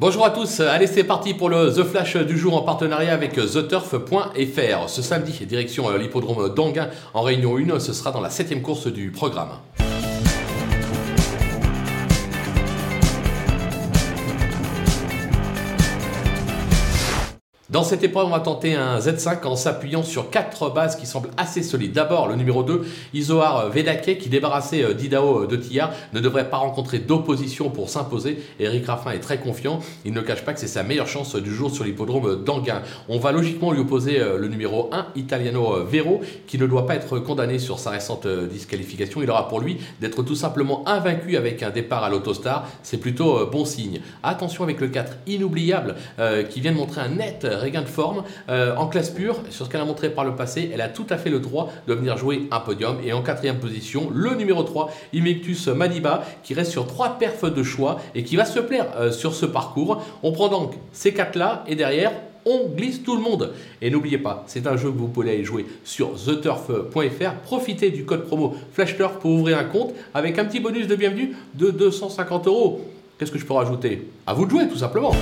Bonjour à tous, allez c'est parti pour le The Flash du jour en partenariat avec TheTurf.fr. Ce samedi, direction l'hippodrome d'Anguin en Réunion 1, ce sera dans la septième course du programme. Dans cette épreuve, on va tenter un Z5 en s'appuyant sur quatre bases qui semblent assez solides. D'abord, le numéro 2, Isoar Vedake, qui débarrassé euh, d'Idao euh, de Tillard, ne devrait pas rencontrer d'opposition pour s'imposer. Eric Raffin est très confiant. Il ne cache pas que c'est sa meilleure chance du jour sur l'hippodrome d'Anguin. On va logiquement lui opposer euh, le numéro 1, Italiano Vero, qui ne doit pas être condamné sur sa récente disqualification. Il aura pour lui d'être tout simplement invaincu avec un départ à l'autostar. C'est plutôt bon signe. Attention avec le 4, inoubliable, qui vient de montrer un net regain de forme euh, en classe pure. Sur ce qu'elle a montré par le passé, elle a tout à fait le droit de venir jouer un podium. Et en quatrième position, le numéro 3, Imictus Madiba, qui reste sur trois perfs de choix et qui va se plaire euh, sur ce parcours. On prend donc ces quatre-là et derrière, on glisse tout le monde. Et n'oubliez pas, c'est un jeu que vous pouvez aller jouer sur theturf.fr. Profitez du code promo FlashTurf pour ouvrir un compte avec un petit bonus de bienvenue de 250 euros. Qu'est-ce que je peux rajouter? À vous de jouer tout simplement.